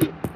you.